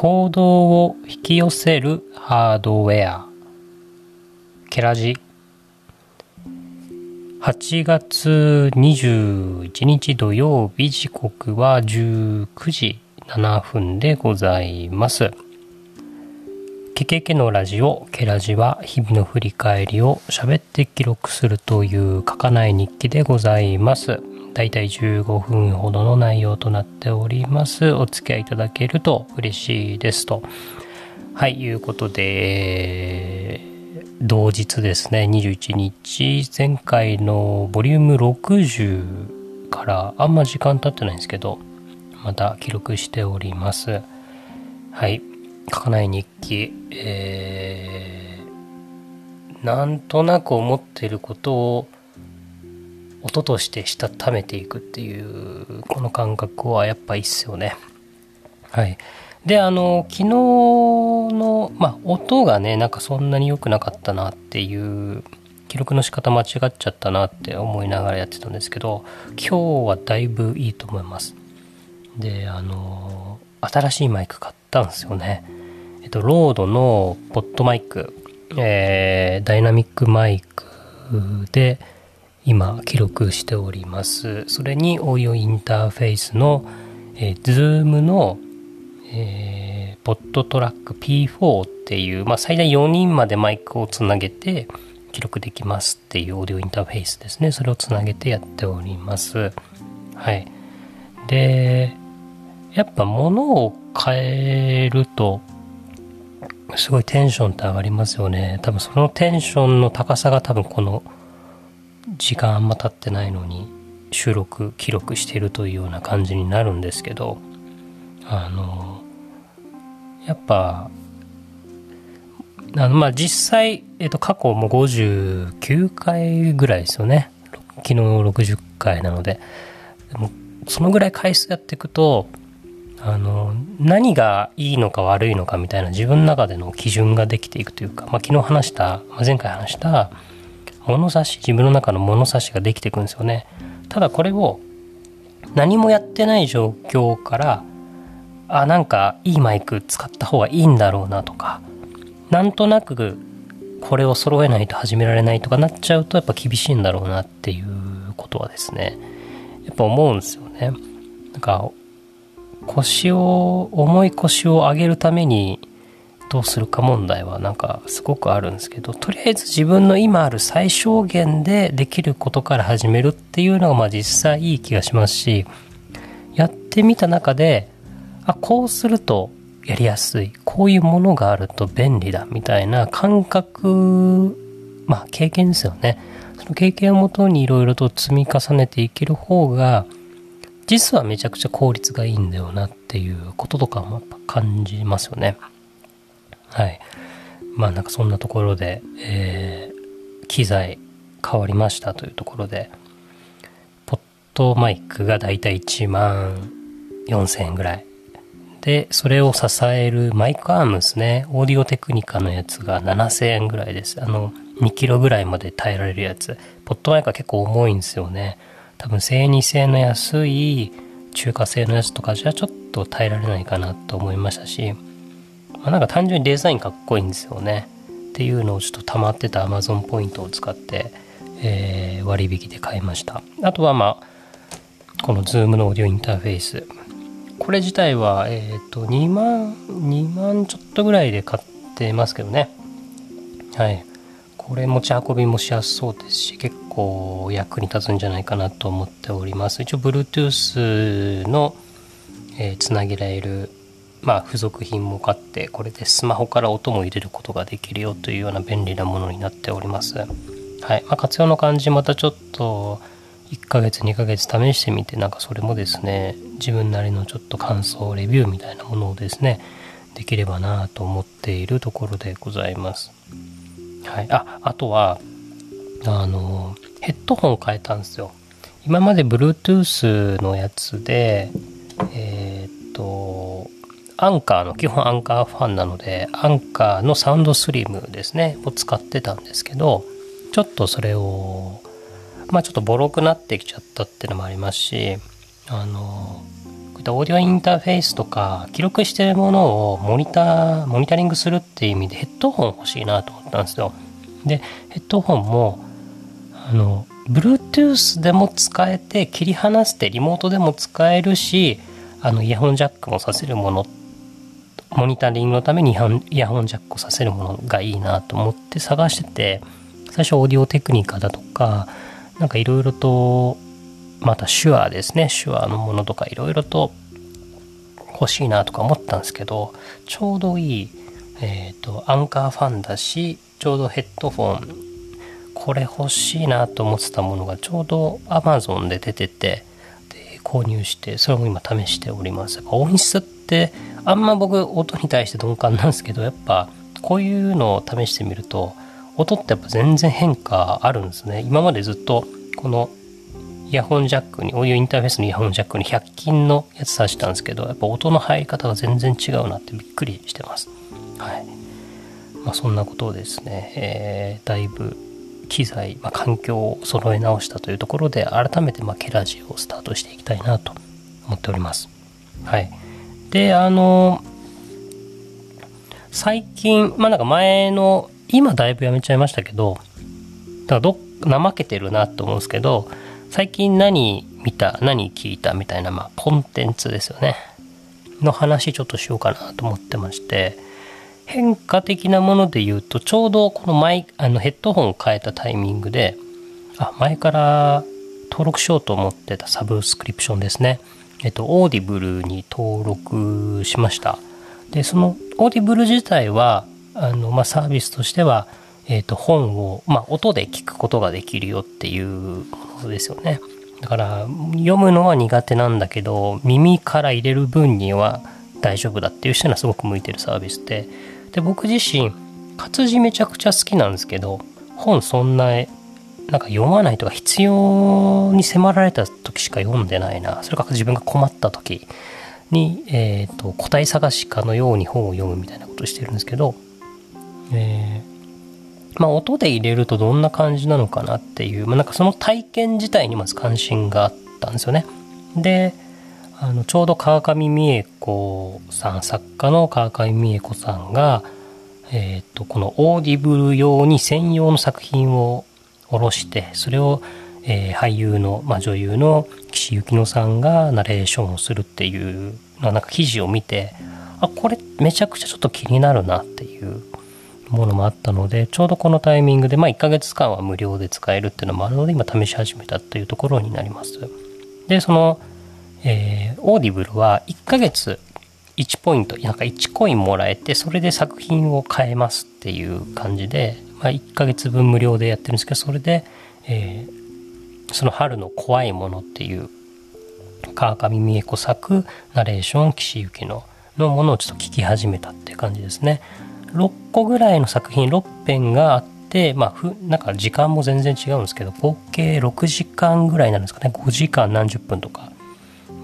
行動を引き寄せるハードウェア。ケラジ。8月21日土曜日時刻は19時7分でございます。ケケケのラジオケラジは日々の振り返りを喋って記録するという書かない日記でございます。だいたい15分ほどの内容となっております。お付き合いいただけると嬉しいですと。はい、いうことで、同日ですね、21日、前回のボリューム60からあんま時間経ってないんですけど、また記録しております。はい、書かない日記、えー、なんとなく思ってることを音としてしたためていくっていうこの感覚はやっぱいいっすよね。はい。で、あの、昨日の、まあ、音がね、なんかそんなに良くなかったなっていう、記録の仕方間違っちゃったなって思いながらやってたんですけど、今日はだいぶいいと思います。で、あの、新しいマイク買ったんですよね。えっと、 RODE の PodMic、えー、ダイナミックマイクで、今記録しております。それにオーディオインターフェースの、えー、Zoom の、えー、ポットトラック P4 っていう、まあ、最大4人までマイクをつなげて記録できますっていうオーディオインターフェースですね。それをつなげてやっております。はい。で、やっぱ物を変えるとすごいテンションって上がりますよね。多分そのテンションの高さが多分この時間あんま経ってないのに収録記録してるというような感じになるんですけどあのやっぱあのまあ実際、えっと、過去も59回ぐらいですよね。昨日60回なので。でもそのぐらい回数やっていくとあの何がいいのか悪いのかみたいな自分の中での基準ができていくというか、まあ、昨日話した、まあ、前回話した物差し自分の中の物差しができていくんですよね。ただこれを何もやってない状況からあなんかいいマイク使った方がいいんだろうなとかなんとなくこれを揃えないと始められないとかなっちゃうとやっぱ厳しいんだろうなっていうことはですねやっぱ思うんですよね。なんか腰を重い腰を上げるためにどうするか問題はなんかすごくあるんですけどとりあえず自分の今ある最小限でできることから始めるっていうのがまあ実際いい気がしますしやってみた中であこうするとやりやすいこういうものがあると便利だみたいな感覚まあ経験ですよねその経験をもとにいろいろと積み重ねていける方が実はめちゃくちゃ効率がいいんだよなっていうこととかもやっぱ感じますよね。はい。まあなんかそんなところで、えー、機材変わりましたというところで、 PodMic がだいたい1万4000円ぐらい。で、それを支えるマイクアームですね。オーディオテクニカのやつが7000円ぐらいです。あの、2キロぐらいまで耐えられるやつ。 PodMic は結構重いんですよね。多分、性2製の安い中華製のやつとかじゃちょっと耐えられないかなと思いましたし、まあ、なんか単純にデザインかっこいいんですよね。っていうのをちょっと溜まってた Amazon ポイントを使って、えー、割引で買いました。あとはまあこの Zoom のオーディオインターフェース。これ自体はえっ、ー、と2万2万ちょっとぐらいで買ってますけどね。はい。これ持ち運びもしやすそうですし結構役に立つんじゃないかなと思っております。一応 Bluetooth の、えー、つなげられるまあ、付属品も買ってこれでスマホから音も入れることができるよというような便利なものになっております。はいまあ、活用の感じまたちょっと1ヶ月2ヶ月試してみてなんかそれもですね自分なりのちょっと感想レビューみたいなものをですねできればなと思っているところでございます。はい、ああとはあのヘッドホン変えたんですよ。今まで Bluetooth のやつでえー、っとアンカーの基本アンカーファンなのでアンカーのサウンドスリムですねを使ってたんですけどちょっとそれをまあちょっとボロくなってきちゃったっていうのもありますしあのこういったオーディオインターフェースとか記録してるものをモニターモニタリングするっていう意味でヘッドホン欲しいなと思ったんですよ。でヘッドホンもあの Bluetooth でも使えて切り離してリモートでも使えるしあのイヤホンジャックもさせるものってモニタリングのためにイヤホンジャックをさせるものがいいなと思って探してて最初オーディオテクニカだとかなんかいろいろとまた手話ですね。手話のものとかいろいろと欲しいなとか思ったんですけどちょうどいい、えーと、アンカーファンだしちょうどヘッドフォンこれ欲しいなと思ってたものがちょうど Amazon で出ててで購入してそれも今試しております。やっぱ音質ってあんま僕音に対して鈍感なんですけどやっぱこういうのを試してみると音ってやっぱ全然変化あるんですね今までずっとこのイヤホンジャックに、オーディオインターフェースのイヤホンジャックに100均のやつ挿したんですけど、やっぱ音の入り方が全然違うなってびっくりしてます。はい。まあそんなことをですね、えー、だいぶ機材、まあ、環境を揃え直したというところで、改めてまケラジをスタートしていきたいなと思っております。はい。で、あの、最近、まあなんか前の、今だいぶやめちゃいましたけど、だからど怠けてるなと思うんですけど、最近何見た何聞いたみたいな、まあ、コンテンツですよね。の話ちょっとしようかなと思ってまして変化的なもので言うとちょうどこのマイあのヘッドホンを変えたタイミングであ前から登録しようと思ってたサブスクリプションですね。えっと Audible に登録しましたでその Audible 自体はあの、まあ、サービスとしてはえーと、本を、まあ、音で聞くことができるよっていうものですよね。だから読むのは苦手なんだけど耳から入れる分には大丈夫だっていう人にはすごく向いてるサービスでで僕自身活字めちゃくちゃ好きなんですけど本そんななんか読まないとか必要に迫られた時しか読んでないなそれか自分が困った時に、えーと、答え探しかのように本を読むみたいなことをしてるんですけど、えーまあ、音で入れるとどんな感じなのかなっていう、まあ、なんかその体験自体にまず関心があったんですよね。であのちょうど川上未映子さん作家の川上未映子さんが、えーと、この Audible 用に専用の作品を下ろしてそれを、えー、俳優の、まあ、女優の岸井ゆきのさんがナレーションをするっていうなんか記事を見てあこれめちゃくちゃちょっと気になるなっていうものもあったので、ちょうどこのタイミングで、まあ1ヶ月間は無料で使えるっていうのもあるので、今試し始めたというところになります。で、その、えー、 Audible は1ヶ月1ポイント、なんか1コインもらえて、それで作品を買えますっていう感じで、まあ1ヶ月分無料でやってるんですけど、それで、えー、その春の怖いものっていう、川上美恵子作、ナレーション、岸由紀ののものをちょっと聞き始めたっていう感じですね。6個ぐらいの作品6編があってまあふなんか時間も全然違うんですけど合計6時間ぐらいなんですかね5時間何十分とか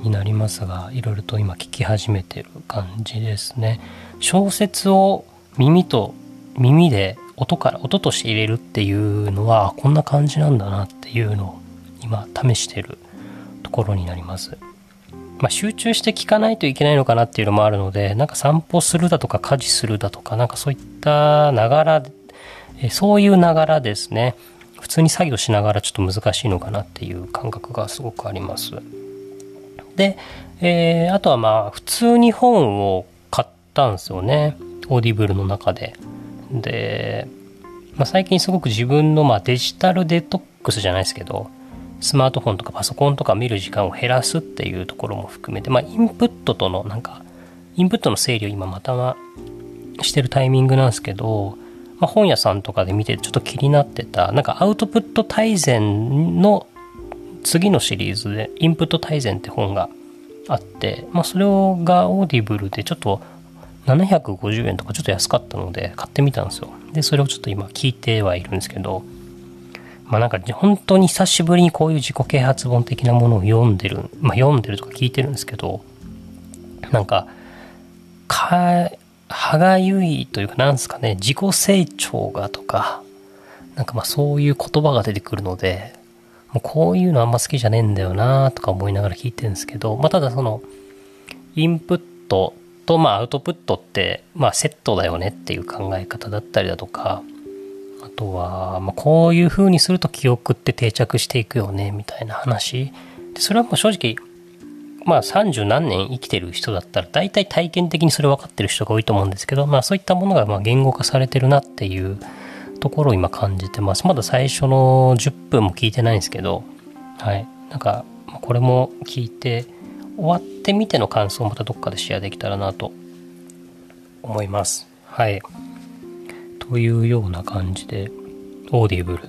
になりますがいろいろと今聞き始めてる感じですね小説を耳と耳で音から音として入れるっていうのはこんな感じなんだなっていうのを今試してるところになります。まあ、集中して聞かないといけないのかなっていうのもあるのでなんか散歩するだとか家事するだとかなんかそういったながらそういうながらですね。普通に作業しながらちょっと難しいのかなっていう感覚がすごくあります。で、えー、あとはまあ普通に本を買ったんですよね。 Audible の中で。で、まあ、最近すごく自分のまあデジタルデトックスじゃないですけどスマートフォンとかパソコンとか見る時間を減らすっていうところも含めて、まあ、インプットとのなんか、インプットの整理を今またはしてるタイミングなんですけど、まあ、本屋さんとかで見てちょっと気になってた、なんかアウトプット大全の次のシリーズで、インプット大全って本があって、まあ、それが Audible でちょっと750円とかちょっと安かったので買ってみたんですよ。で、それをちょっと今聞いてはいるんですけど、まあなんか本当に久しぶりにこういう自己啓発本的なものを読んでる、まあ読んでるとか聞いてるんですけど、なんか、か、歯がゆいというかなんですかね、自己成長がとか、なんかまあそういう言葉が出てくるので、もうこういうのあんま好きじゃねえんだよなとか思いながら聞いてるんですけど、まあただその、インプットと、まあ、アウトプットって、まあ、セットだよねっていう考え方だったりだとかあとは、まあ、こういう風にすると記憶って定着していくよねみたいな話でそれはもう正直まあ30何年生きてる人だったら大体体験的にそれ分かってる人が多いと思うんですけど、まあそういったものがま言語化されてるなっていうところを今感じてます。まだ最初の10分も聞いてないんですけど、はい。なんかこれも聞いて終わってみての感想をまたどっかでシェアできたらなと思います。はい。というような感じで、 Audible。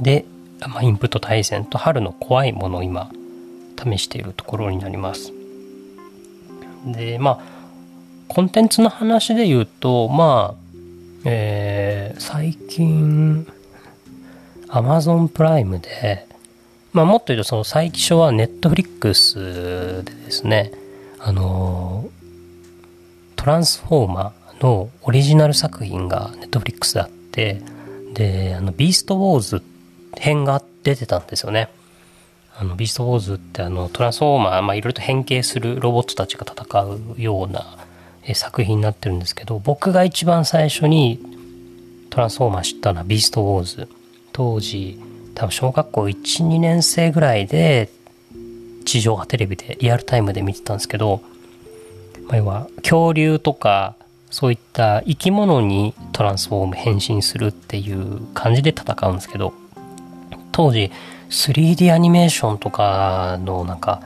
で、まあ、インプット大全と春の怖いものを今試しているところになります。で、まあ、コンテンツの話で言うと、まあ、えー、最近、Amazon プライムで、まあ、もっと言うと、その最初は Netflix でですね、あの、トランスフォーマーのオリジナル作品が Netflix であって、で、あの、ビーストウォーズ編が出てたんですよね。あのビーストウォーズってあのトランスフォーマー、まあ、いろいろと変形するロボットたちが戦うような作品になってるんですけど僕が一番最初にトランスフォーマー知ったのはビーストウォーズ当時多分小学校12年生ぐらいで地上波テレビでリアルタイムで見てたんですけど、ま、要は恐竜とかそういった生き物にトランスフォーム変身するっていう感じで戦うんですけど当時 3D アニメーションとかのなんか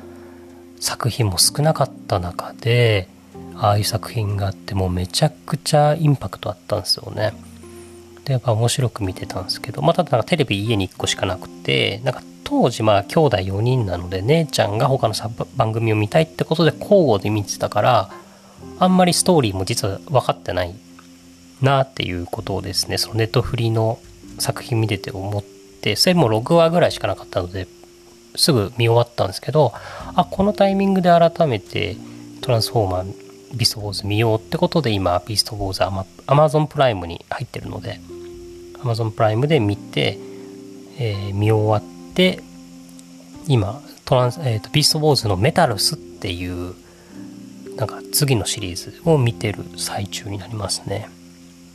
作品も少なかった中でああいう作品があってもうめちゃくちゃインパクトあったんですよね。でやっぱ面白く見てたんですけどまあただなんかテレビ家に1個しかなくてなんか当時まあ兄弟4人なので姉ちゃんが他の番組を見たいってことで交互で見てたからあんまりストーリーも実は分かってないなっていうことをですねそのネットフリの作品見てて思ってそれも6話ぐらいしかなかったのですぐ見終わったんですけどあこのタイミングで改めてトランスフォーマービストウォーズ見ようってことで今ビストウォーズアマアマゾンプライムに入ってるのでアマゾンプライムで見て、えー、見終わって今トランス、えーと、ビストウォーズのメタルスっていうなんか次のシリーズを見てる最中になりますね。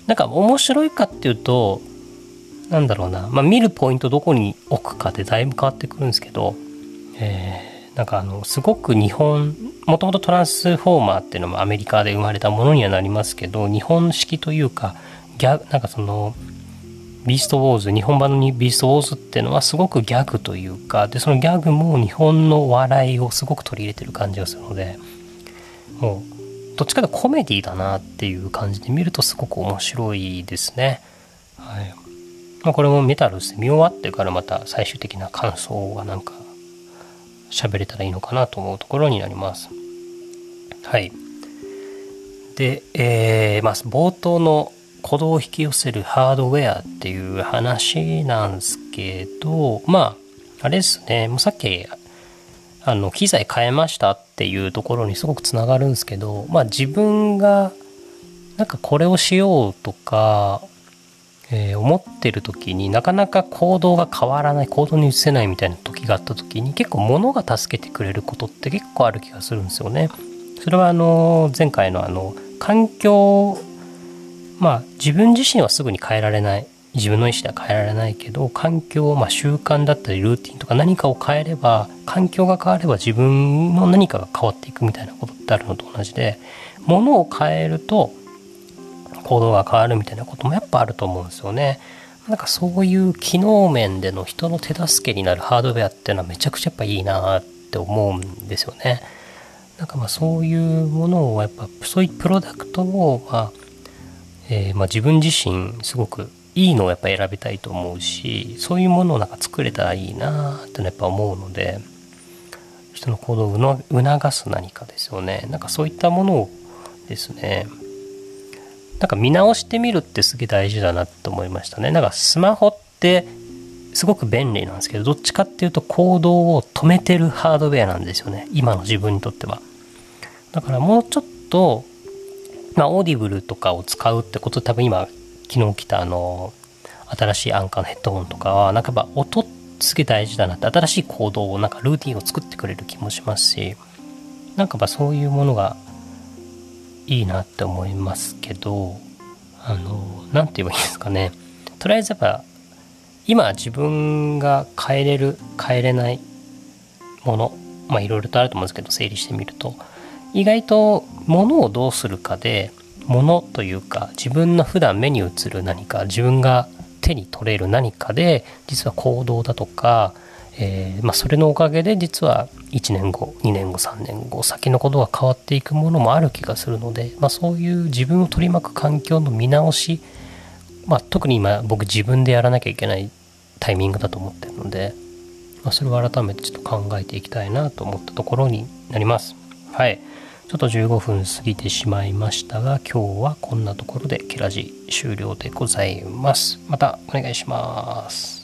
なんか面白いかっていうとなんだろうな、まあ、見るポイントどこに置くかでだいぶ変わってくるんですけど、えー、なんかあのすごく日本もともとトランスフォーマーっていうのもアメリカで生まれたものにはなりますけど日本式というかギャなんかそのビーストウォーズ日本版のビーストウォーズっていうのはすごくギャグというかでそのギャグも日本の笑いをすごく取り入れてる感じがするのでもうどっちかというとコメディだなっていう感じで見るとすごく面白いですね。はいまあ、これもメタルです見終わってからまた最終的な感想がなんか喋れたらいいのかなと思うところになります。はい。で、えー、まあ、冒頭の鼓動を引き寄せるハードウェアっていう話なんですけど、まあ、あれですね、もうさっき、あの、機材変えましたっていうところにすごくつながるんですけど、まあ自分が、なんかこれをしようとか、えー、思ってる時になかなか行動が変わらない行動に移せないみたいな時があった時に結構物が助けてくれることって結構ある気がするんですよね。それはあの前回のあの環境まあ自分自身はすぐに変えられない自分の意思では変えられないけど環境、まあ、習慣だったりルーティンとか何かを変えれば環境が変われば自分の何かが変わっていくみたいなことってあるのと同じで物を変えると行動が変わるみたいなこともやっぱあると思うんですよね。なんかそういう機能面での人の手助けになるハードウェアっていうのはめちゃくちゃやっぱいいなって思うんですよね。なんかまあそういうものをやっぱそういうプロダクトをまあ、えー、まあ自分自身すごくいいのをやっぱ選びたいと思うしそういうものをなんか作れたらいいなってやっぱ思うので人の行動を促す何かですよねなんかそういったものをですねなんか見直してみるってすげえ大事だなと思いましたね。なんかスマホってすごく便利なんですけど、どっちかっていうと行動を止めてるハードウェアなんですよね。今の自分にとっては。だからもうちょっと、まあ、 Audible とかを使うってこと多分今、昨日来たあの、新しい Anker のヘッドホンとかは、なんかやっぱ音すげえ大事だなって、新しい行動をなんかルーティンを作ってくれる気もしますし、なんかまあそういうものがいいなって思いますけどあの何て言えばいいんですかね。とりあえずやっぱ今自分が変えれる変えれないものまあいろいろとあると思うんですけど整理してみると意外と物をどうするかで物というか自分の普段目に映る何か自分が手に取れる何かで実は行動だとか、えー、まあ、それのおかげで実は1年後2年後3年後先のことが変わっていくものもある気がするので、まあ、そういう自分を取り巻く環境の見直し、まあ、特に今僕自分でやらなきゃいけないタイミングだと思ってるので、まあ、それを改めてちょっと考えていきたいなと思ったところになります。はい。ちょっと15分過ぎてしまいましたが、今日はこんなところでケラジ終了でございます。またお願いします。